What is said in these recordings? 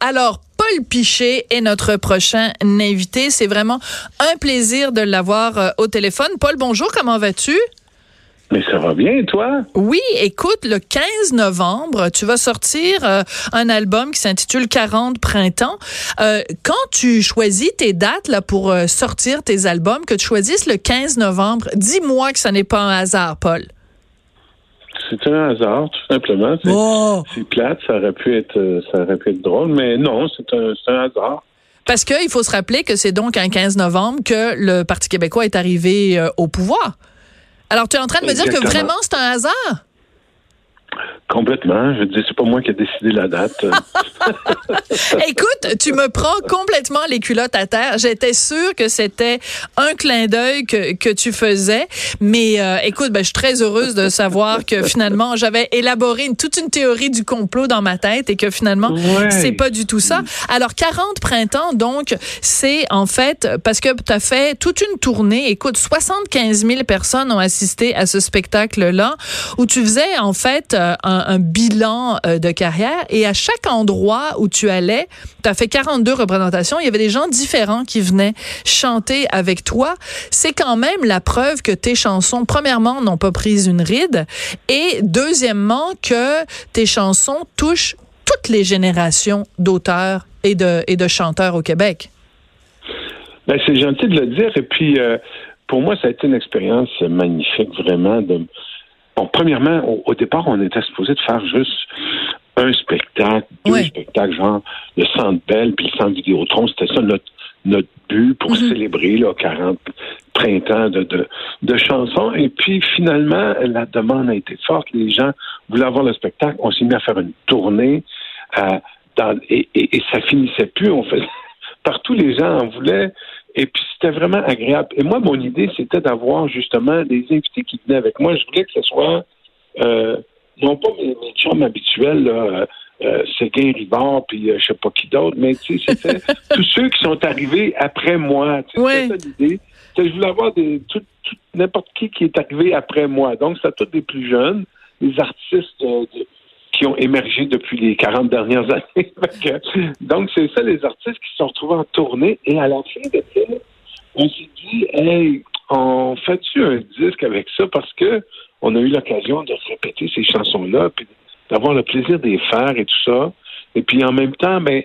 Alors, Paul Piché est notre prochain invité. C'est vraiment un plaisir de l'avoir euh, au téléphone. Paul, bonjour, comment vas-tu? Mais ça va bien, toi? Oui, écoute, le 15 novembre, tu vas sortir euh, un album qui s'intitule 40 printemps. Euh, quand tu choisis tes dates là pour euh, sortir tes albums, que tu choisisses le 15 novembre, dis-moi que ça n'est pas un hasard, Paul. C'est un hasard, tout simplement. C'est Oh! plate, ça aurait pu être ça aurait pu être drôle, mais non, c'est un, c'est un hasard. Parce qu'il faut se rappeler que c'est donc un 15 novembre que le Parti québécois est arrivé euh, au pouvoir. Alors, tu es en train de me dire que vraiment c'est un hasard? Complètement. Je dis, c'est pas moi qui ai décidé la date. Écoute, tu me prends complètement les culottes à terre. J'étais sûre que c'était un clin d'œil que, que tu faisais. Mais euh, écoute, ben, je suis très heureuse de savoir que finalement, j'avais élaboré une- toute une théorie du complot dans ma tête et que finalement, Ouais. c'est pas du tout ça. Alors, 40 printemps, donc, c'est en fait parce que tu as fait toute une tournée. Écoute, 75 000 personnes ont assisté à ce spectacle-là où tu faisais en fait euh, un, bilan euh, de carrière et à chaque endroit où tu allais, tu as fait 42 représentations. Il y avait des gens différents qui venaient chanter avec toi. C'est quand même la preuve que tes chansons, premièrement, n'ont pas pris une ride et deuxièmement, que tes chansons touchent toutes les générations d'auteurs et de, et de chanteurs au Québec. Ben, c'est gentil de le dire. Et puis, euh, pour moi, ça a été une expérience magnifique, vraiment. Bon, premièrement, au, au départ, on était supposé de faire juste un spectacle, deux Ouais. spectacles, genre le Centre Bell puis le Centre Vidéotron. C'était ça notre, notre but pour célébrer là, 40 printemps de, de, de chansons. Et puis, finalement, la demande a été forte. Les gens voulaient avoir le spectacle. On s'est mis à faire une tournée. euh, dans, et, et, et ça finissait plus. On faisait partout les gens en voulaient. Et puis c'était vraiment agréable. Et moi, mon idée, c'était d'avoir justement des invités qui venaient avec moi. Je voulais que ce soit euh, non pas mes, mes chums habituels, là, euh, euh, Séguin Rivard, puis euh, je sais pas qui d'autre, mais tu sais, c'était tous ceux qui sont arrivés après moi. Ouais. C'était ça l'idée. Je voulais avoir des tout, tout- n'importe qui qui est arrivé après moi. Donc, c'était tous des plus jeunes, des artistes de- qui ont émergé depuis les 40 dernières années. Donc, c'est ça, les artistes qui se sont retrouvés en tournée. Et à la fin de ça, on s'est dit, hey, on fait-tu un disque avec ça? Parce que on a eu l'occasion de répéter ces chansons-là, puis d'avoir le plaisir de les faire et tout ça. Et puis, en même temps, ben,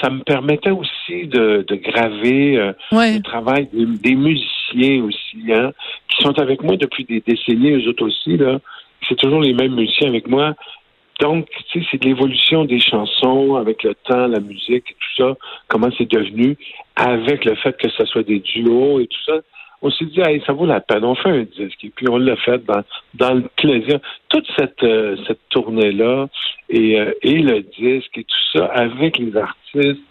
ça me permettait aussi de, de graver euh, Ouais. le travail des, des musiciens aussi, hein, qui sont avec moi depuis des décennies, eux autres aussi, là. C'est toujours les mêmes musiciens avec moi. Donc, tu sais, c'est l'évolution des chansons avec le temps, la musique et tout ça, comment c'est devenu, avec le fait que ce soit des duos et tout ça. On s'est dit, hey, ça vaut la peine, on fait un disque. Et puis, on l'a fait dans, dans le plaisir. Toute cette, euh, cette tournée-là et, euh, et le disque et tout ça, avec les artistes,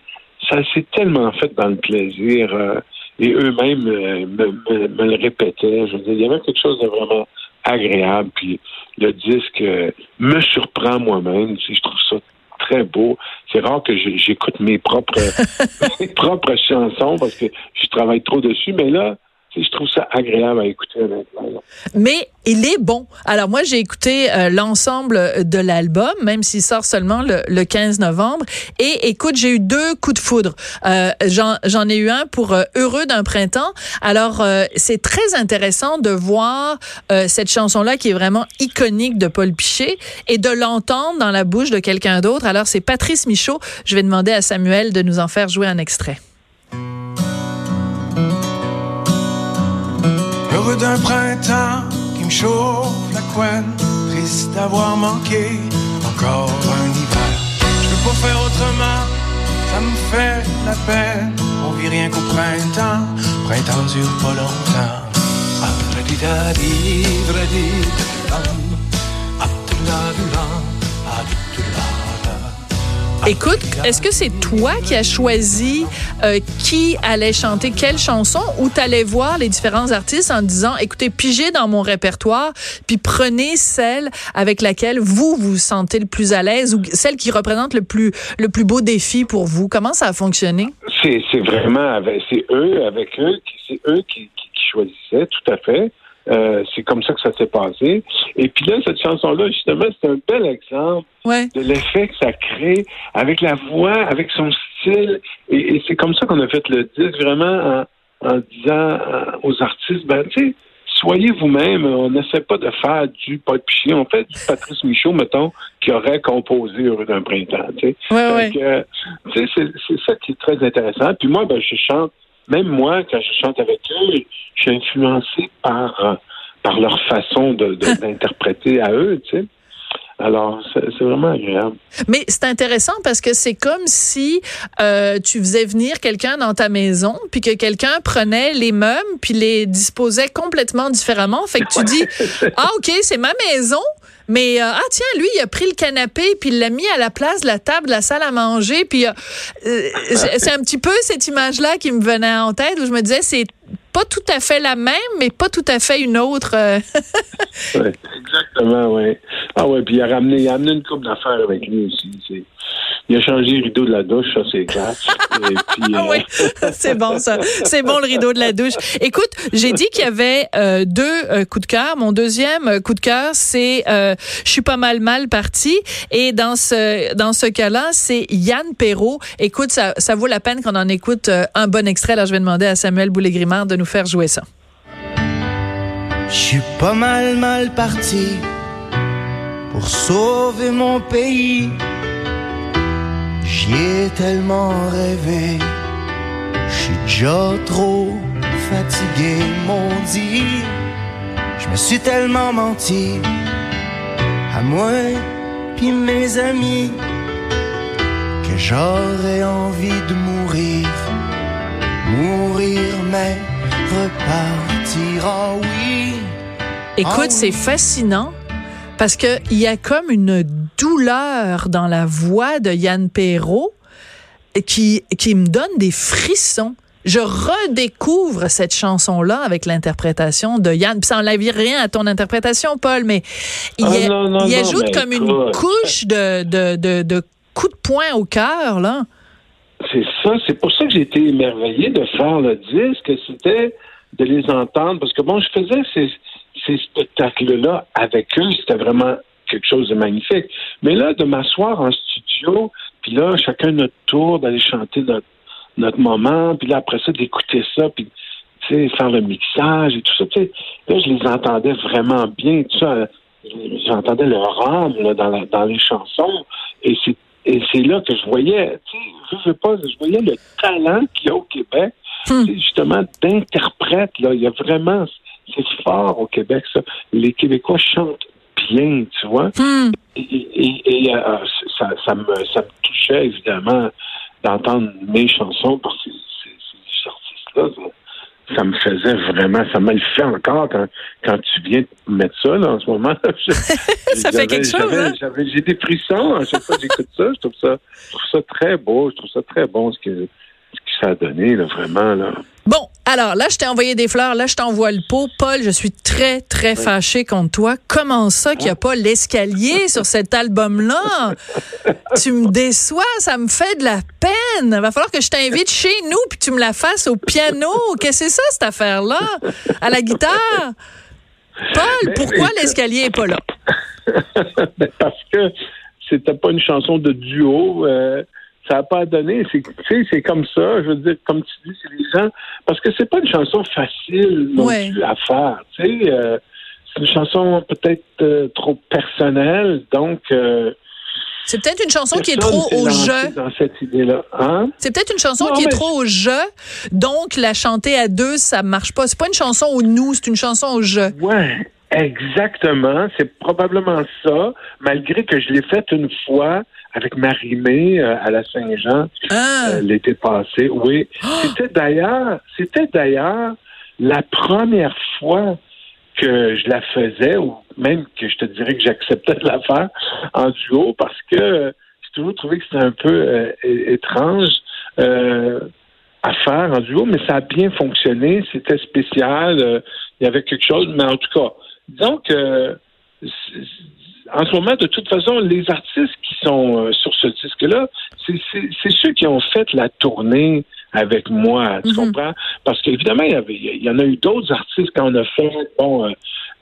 ça s'est tellement fait dans le plaisir. euh, et eux-mêmes euh, me, me- me le répétaient. Je veux dire, il y avait quelque chose de vraiment agréable. Puis le disque euh, me surprend moi-même. Tu sais, Je trouve ça très beau. C'est rare que j'écoute mes propres mes propres chansons parce que je travaille trop dessus, mais là, je trouve ça agréable à écouter. Mais il est bon. Alors moi, j'ai écouté euh, l'ensemble de l'album, même s'il sort seulement le, le 15 novembre. Et écoute, j'ai eu deux coups de foudre. Euh, J'en ai eu un pour euh, Heureux d'un printemps. Alors, c'est très intéressant de voir cette chanson-là qui est vraiment iconique de Paul Piché et de l'entendre dans la bouche de quelqu'un d'autre. Alors, c'est Patrice Michaud. Je vais demander à Samuel de nous en faire jouer un extrait. D'un printemps qui me chauffe la couenne, triste d'avoir manqué encore un hiver. Je peux pas faire autrement, ça me fait la peine. On vit rien qu'au printemps, printemps dure pas longtemps. Ah, Écoute, est-ce que c'est toi qui as choisi euh, qui allait chanter quelle chanson ou t'allais voir les différents artistes en disant, écoutez, pigez dans mon répertoire, puis prenez celle avec laquelle vous vous sentez le plus à l'aise ou celle qui représente le plus le plus beau défi pour vous? Comment ça a fonctionné? C'est vraiment c'est eux, avec eux, c'est eux qui choisissaient, tout à fait. Euh, c'est comme ça que ça s'est passé. Et puis là, cette chanson-là, justement, c'est un bel exemple de l'effet que ça crée avec la voix, avec son style. Et, c'est comme ça qu'on a fait le disque, vraiment en, disant euh, aux artistes, ben, tu sais, soyez vous-même. On n'essaie pas de faire du Paul Piché. On fait du Patrice Michaud, mettons, qui aurait composé Heureux d'un printemps. Tu sais, c'est ça qui est très intéressant. Puis moi, ben, je chante même moi, quand je chante avec eux, je suis influencé par, euh, par leur façon d'interpréter de, à eux, tu sais. Alors, c'est vraiment agréable. Mais c'est intéressant parce que c'est comme si euh, tu faisais venir quelqu'un dans ta maison, puis que quelqu'un prenait les meubles, puis les disposait complètement différemment. Fait que tu dis, ah ok, c'est ma maison, mais euh, ah tiens, lui, il a pris le canapé puis il l'a mis à la place de la table de la salle à manger. Puis euh, c'est un petit peu cette image-là qui me venait en tête où je me disais c'est pas tout à fait la même, mais pas tout à fait une autre. oui, exactement, oui. Ah ouais, puis il a ramené, il a amené une coupe d'affaires avec lui aussi. Il a changé le rideau de la douche, ça c'est clair. ah oui, euh, c'est bon ça. C'est bon le rideau de la douche. Écoute, j'ai dit qu'il y avait euh, deux euh, coups de cœur. Mon deuxième coup de cœur, c'est Je suis pas mal mal parti. Et dans ce dans ce cas-là, c'est Yann Perrault. Écoute, ça, ça vaut la peine qu'on en écoute un bon extrait. Alors je vais demander à Samuel Boulay-Grimard de nous faire jouer ça. Je suis pas mal mal parti pour sauver mon pays. J'y ai tellement rêvé, je suis déjà trop fatigué, mon dit. Je me suis tellement menti. À moi puis mes amis que j'aurais envie de mourir, mourir mais repartir, oh oui. Écoute, ah c'est fascinant parce que il y a comme une douleur dans la voix de Yann Perrault qui, qui me donne des frissons. Je redécouvre cette chanson-là avec l'interprétation de Yann. Puis ça n'enlève rien à ton interprétation, Paul, mais il, ah, ajoute comme une couche de, de, de, de coups de poing au cœur, là. C'est ça. C'est pour ça que j'ai été émerveillé de faire le disque. C'était de les entendre. Parce que bon, je faisais ces, ces spectacles-là avec eux, c'était vraiment quelque chose de magnifique. Mais là, de m'asseoir en studio, puis là, chacun notre tour, d'aller chanter notre, notre moment, puis là, après ça, d'écouter ça, puis faire le mixage et tout ça. là, je les entendais vraiment bien, tout ça. J'entendais leur âme là, dans, dans les chansons. Et c'est et c'est là que je voyais, je sais pas, je voyais le talent qu'il y a au Québec, hmm. justement, d'interprète. Là, il y a vraiment, c'est fort au Québec, ça. Les Québécois chantent bien, tu vois. Hmm. Et, euh, ça, ça, me, ça me touchait, évidemment, d'entendre mes chansons par ces, ces, artistes-là. Ça, me faisait vraiment, ça me le fait encore quand, quand tu viens de mettre ça là, en ce moment. ça fait quelque chose. Hein? J'ai des frissons à chaque fois que j'écoute ça. Je trouve ça, je trouve ça très beau. Je trouve ça très bon ce que ça a donné, là, vraiment. Là. Bon, alors là, je t'ai envoyé des fleurs, là, je t'envoie le pot. Paul, je suis très, très fâché contre toi. Comment ça qu'il n'y a pas l'escalier sur cet album-là? tu me déçois, ça me fait de la peine. Va falloir que je t'invite chez nous puis tu me la fasses au piano. Qu'est-ce que c'est ça, cette affaire-là? À la guitare? Paul, pourquoi l'escalier n'est pas là? Ben, parce que c'était pas une chanson de duo. Euh, ça n'a pas donné. C'est, c'est comme ça. Je veux dire, comme tu dis, c'est les gens. Parce que c'est pas une chanson facile non plus à faire. Tu sais, euh, c'est une chanson peut-être euh, trop personnelle, donc. Euh, c'est peut-être une chanson qui est trop au jeu. Dans cette idée-là. Hein? C'est peut-être une chanson qui est trop au jeu, donc la chanter à deux, ça marche pas. C'est pas une chanson au nous, c'est une chanson au jeu. Ouais, exactement. C'est probablement ça, malgré que je l'ai faite une fois avec Marie-Mé euh, à la Saint-Jean ah. euh, l'été passé. Oui, ah. c'était d'ailleurs, c'était d'ailleurs la première fois que je la faisais, ou même que je te dirais que j'acceptais de la faire en duo, parce que c'est toujours trouvé que c'était un peu euh, étrange euh, à faire en duo, mais ça a bien fonctionné. C'était spécial. Euh, il y avait quelque chose, mais en tout cas, que en ce moment, de toute façon, les artistes qui sont sur ce disque-là, c'est ceux qui ont fait la tournée avec moi, tu mhm. comprends? Parce qu'évidemment, il y, avait, il y en a eu d'autres artistes quand on a fait bon,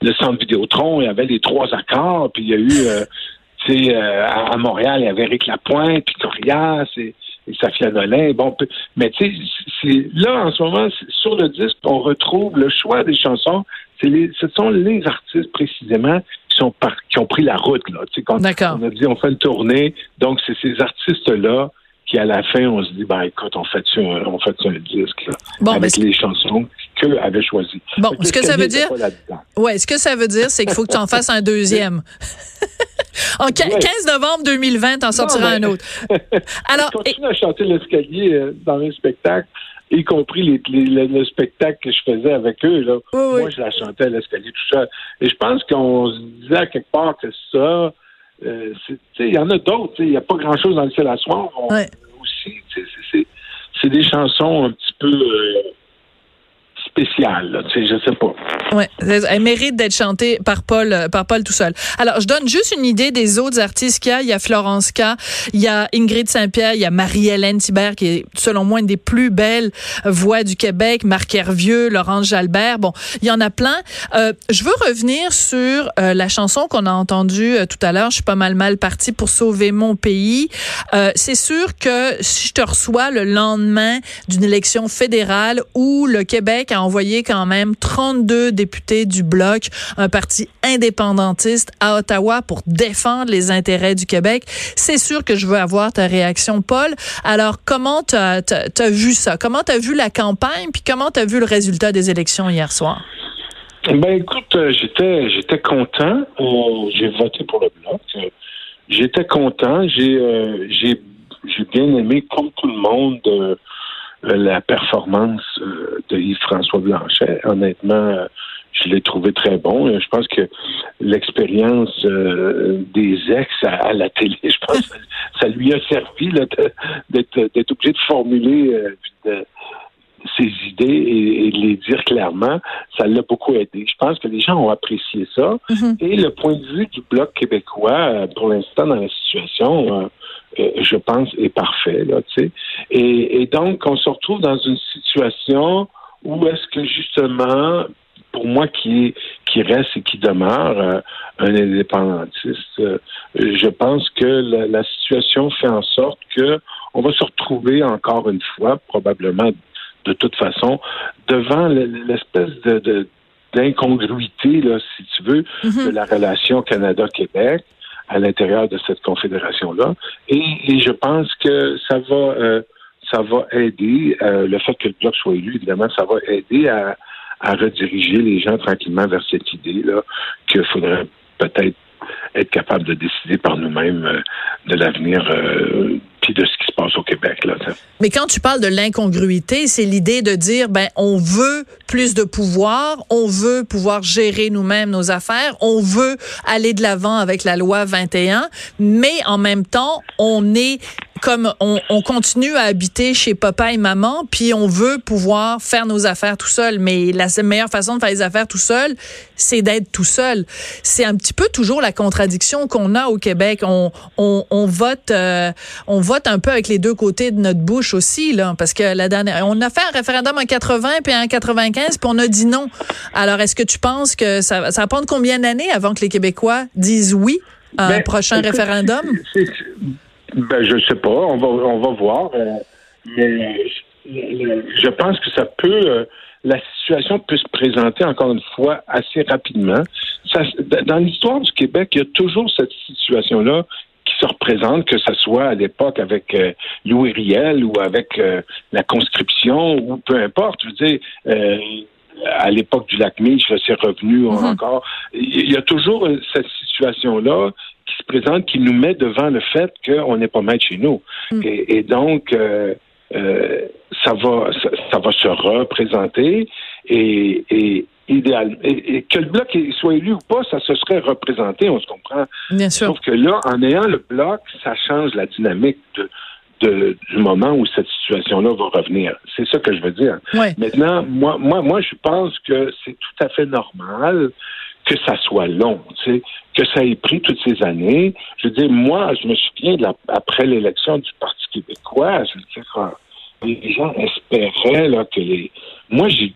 le centre Vidéotron, il y avait les trois accords, puis il y a eu sais, euh, à, Montréal, il y avait Eric Lapointe, puis Corias et, et Safia Nolin. Bon, mais tu sais, là, en ce moment, sur le disque, on retrouve le choix des chansons. Les, ce sont les artistes, précisément, qui, ont pris la route. Là. Tu sais, on a dit, on fait une tournée. Donc, c'est ces artistes-là qui, à la fin, on se dit, ben écoute, on fait ça, on fait un disque là, bon, avec les chansons qu'eux avaient choisies. Bon, ce que ça veut dire, ouais, ce que ça veut dire, c'est qu'il faut que tu en fasses un deuxième. En 15 novembre 2020, t'en sortiras un autre. Alors, je continue à chanter l'escalier euh, dans les spectacles y compris les, le spectacle que je faisais avec eux. Là. Moi, je la chantais à l'escalier tout seul. Et je pense qu'on se disait à quelque part que ça, euh, il y en a d'autres. Il n'y a pas grand-chose dans le ciel à soir. Aussi, c'est des chansons un petit peu... Euh, je sais pas. Ouais, elle mérite d'être chantée par Paul, euh, par Paul tout seul. Alors, je donne juste une idée des autres artistes qu'il y a. Il y a Florence K, il y a Ingrid Saint-Pierre, il y a Marie-Hélène Thibert, qui est, selon moi, une des plus belles voix du Québec, Marc Hervieux, Laurence Jalbert. Bon, il y en a plein. Euh, je veux revenir sur euh, la chanson qu'on a entendue tout à l'heure. Je suis pas mal mal partie pour sauver mon pays. C'est sûr que si je te reçois le lendemain d'une élection fédérale où le Québec a envoyé quand même 32 députés du Bloc, un parti indépendantiste à Ottawa pour défendre les intérêts du Québec. C'est sûr que je veux avoir ta réaction, Paul. Alors, comment tu as, vu ça? Comment tu as vu la campagne? Puis comment tu as vu le résultat des élections hier soir? Ben écoute, euh, j'étais j'étais content. Euh, j'ai voté pour le bloc. J'étais content. J'ai euh, j'ai j'ai bien aimé, comme tout le monde, euh, la performance euh, de Yves-François Blanchet. Honnêtement, euh, je l'ai trouvé très bon. Je pense que l'expérience des ex à, la télé, je pense que ça lui a servi d'être obligé de formuler ses idées et, de les dire clairement. Ça l'a beaucoup aidé. Je pense que les gens ont apprécié ça. Mm-hmm. Et le point de vue du Bloc québécois, pour l'instant, dans la situation, euh, je pense, est parfait. Là, et, et donc, on se retrouve dans une situation où est-ce que justement, pour moi qui qui reste et qui demeure euh, un indépendantiste, euh, je pense que la, situation fait en sorte que on va se retrouver encore une fois, probablement de toute façon, devant l'espèce de, d'incongruité, là, si tu veux, mm-hmm. de la relation Canada-Québec à l'intérieur de cette confédération-là. Et, je pense que ça va, euh, ça va aider, euh, le fait que le bloc soit élu, évidemment, ça va aider à, à rediriger les gens tranquillement vers cette idée-là qu'il faudrait peut-être être capable de décider par nous-mêmes euh, de l'avenir euh, de ce qui se passe au Québec. Là, Mais quand tu parles de l'incongruité, c'est l'idée de dire, ben, on veut plus de pouvoir, on veut pouvoir gérer nous-mêmes nos affaires, on veut aller de l'avant avec la loi 21, mais en même temps, on est comme on, on, continue à habiter chez papa et maman, puis on veut pouvoir faire nos affaires tout seul. Mais la meilleure façon de faire les affaires tout seul, c'est d'être tout seul. C'est un petit peu toujours la contradiction qu'on a au Québec. On, on, on vote, euh, on vote un peu avec les deux côtés de notre bouche aussi, là, parce que la dernière, on a fait un référendum en 80 puis en 95, puis on a dit non. Alors, est-ce que tu penses que ça, ça va prendre combien d'années avant que les Québécois disent oui à un ben, prochain référendum? Ben, je sais pas. On va, on va voir. Euh, mais je pense que ça peut. Euh, la situation peut se présenter encore une fois assez rapidement. Ça, dans l'histoire du Québec, il y a toujours cette situation-là qui se représente, que ce soit à l'époque avec euh, Louis Riel ou avec la conscription ou peu importe. Je veux dire, à l'époque du lac Mich, c'est revenu mm-hmm. encore. Il y a toujours cette situation-là qui se présente, qui nous met devant le fait qu'on n'est pas maître chez nous. Mm. Et, donc, euh, euh, ça va, ça, va se représenter. Et, idéal. Et, que le bloc soit élu ou pas, ça se serait représenté, on se comprend. Bien sûr. Sauf que là, en ayant le bloc, ça change la dynamique de, de, du moment où cette situation-là va revenir. C'est ça que je veux dire. Maintenant, moi, moi, moi, je pense que c'est tout à fait normal que ça soit long, tu sais, que ça ait pris toutes ces années. Je veux dire, moi, je me souviens de la, après l'élection du Parti québécois, je veux dire, les gens espéraient là, que les. Moi, j'ai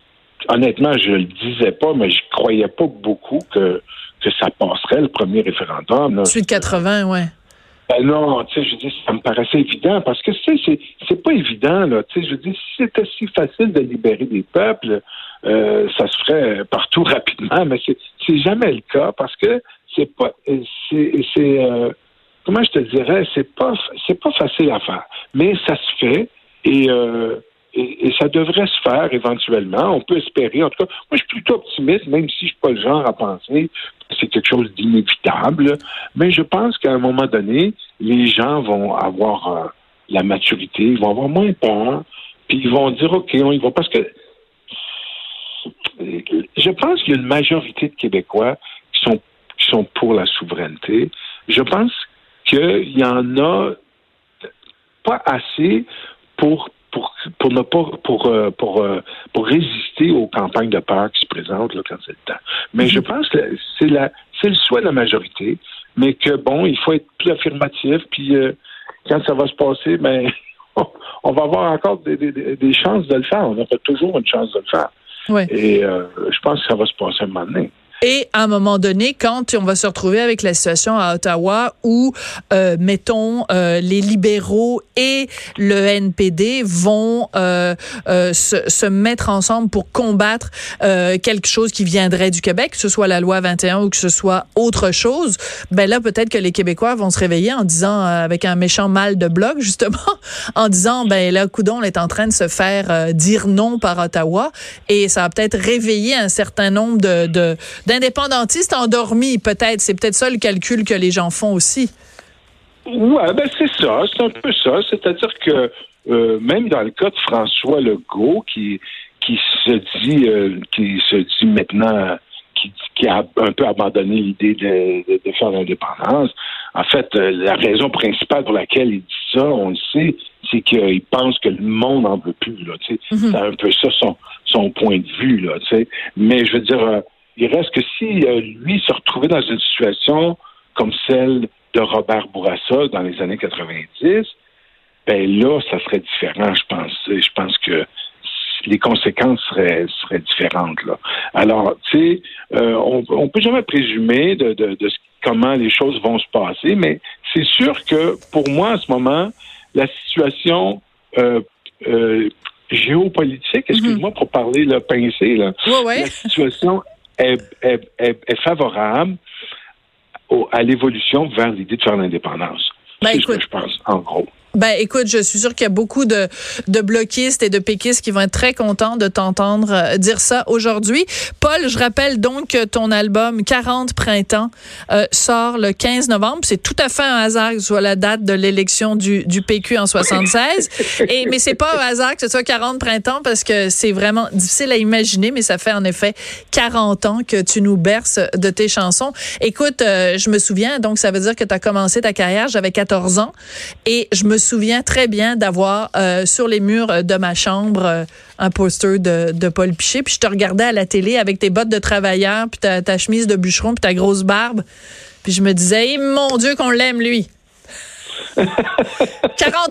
honnêtement, je le disais pas, mais je croyais pas beaucoup que, que ça passerait le premier référendum. Celui de 80, ouais. Ben non, tu sais, je dis, ça me paraissait évident parce que tu sais, c'est pas évident là. Tu sais, je dis, si c'était si facile de libérer des peuples, euh, ça se ferait partout rapidement, mais c'est jamais le cas parce que c'est pas, c'est, euh, comment je te dirais, c'est pas, c'est pas facile à faire, mais ça se fait et euh, et, ça devrait se faire éventuellement. On peut espérer. En tout cas, moi, je suis plutôt optimiste, même si je suis pas le genre à penser que c'est quelque chose d'inévitable. Mais je pense qu'à un moment donné, les gens vont avoir euh, la maturité, ils vont avoir moins peur, puis ils vont dire, OK, on y va. Parce que je pense qu'il y a une majorité de Québécois qui sont, sont pour la souveraineté. Je pense qu'il y en a pas assez pour pour, pour ne pas pour euh, pour euh, pour résister aux campagnes de peur qui se présentent là, quand c'est le temps. Mais je pense que c'est la c'est le souhait de la majorité, mais que bon, il faut être plus affirmatif, puis euh, quand ça va se passer, ben on va avoir encore des, des, des, chances de le faire. On aura toujours une chance de le faire. Et je pense que ça va se passer un moment donné. Et à un moment donné, quand on va se retrouver avec la situation à Ottawa où, euh, mettons, euh, les libéraux et le NPD vont euh, euh, se, se, mettre ensemble pour combattre euh, quelque chose qui viendrait du Québec, que ce soit la loi 21 ou que ce soit autre chose, ben là, peut-être que les Québécois vont se réveiller en disant, avec un méchant mal de bloc, justement, en disant, ben là, Coudon est en train de se faire dire non par Ottawa. Et ça va peut-être réveiller un certain nombre de, de indépendantiste endormi, peut-être. C'est peut-être ça le calcul que les gens font aussi. Oui, ben c'est ça, c'est un peu ça. C'est-à-dire que euh, même dans le cas de François Legault, qui, qui se dit euh, qui se dit maintenant qui, qui, a un peu abandonné l'idée de, de, faire l'indépendance. En fait, euh, la raison principale pour laquelle il dit ça, on le sait, c'est qu'il pense que le monde n'en veut plus. Là, mm-hmm. C'est un peu ça son, son point de vue. Là, Mais je veux dire, il reste que si euh, lui se retrouvait dans une situation comme celle de Robert Bourassa dans les années 90, ben là, ça serait différent, je pense. Je pense que les conséquences seraient, seraient différentes. Là. Alors, tu sais, euh, on, on peut jamais présumer de, de, de, comment les choses vont se passer, mais c'est sûr que pour moi, en ce moment, la situation euh, euh, géopolitique, mhm. excuse-moi pour parler le pincé, là, la situation est, favorable à l'évolution vers l'idée de faire l'indépendance. Ben, c'est ce que je pense, en gros. Ben, écoute, je suis sûre qu'il y a beaucoup de, de bloquistes et de péquistes qui vont être très contents de t'entendre euh, dire ça aujourd'hui. Paul, je rappelle donc que ton album 40 printemps euh, sort le 15 novembre. C'est tout à fait un hasard que ce soit la date de l'élection du, du PQ en 76. et, mais c'est pas un hasard que ce soit 40 printemps parce que c'est vraiment difficile à imaginer, mais ça fait en effet 40 ans que tu nous berces de tes chansons. Écoute, euh, je me souviens, donc ça veut dire que tu as commencé ta carrière, j'avais 14 ans et je me souviens très bien d'avoir euh, sur les murs de ma chambre euh, un poster de, de, Paul Piché. Puis je te regardais à la télé avec tes bottes de travailleur, puis ta, ta chemise de bûcheron, puis ta grosse barbe. Puis je me disais, mon Dieu, qu'on l'aime, lui. 40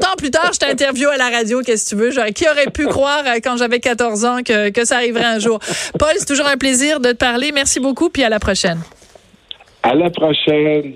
ans plus tard, je t'interview à la radio, qu'est-ce que tu veux? qui aurait pu croire euh, quand j'avais 14 ans que, que ça arriverait un jour? Paul, c'est toujours un plaisir de te parler. Merci beaucoup, puis à la prochaine. À la prochaine.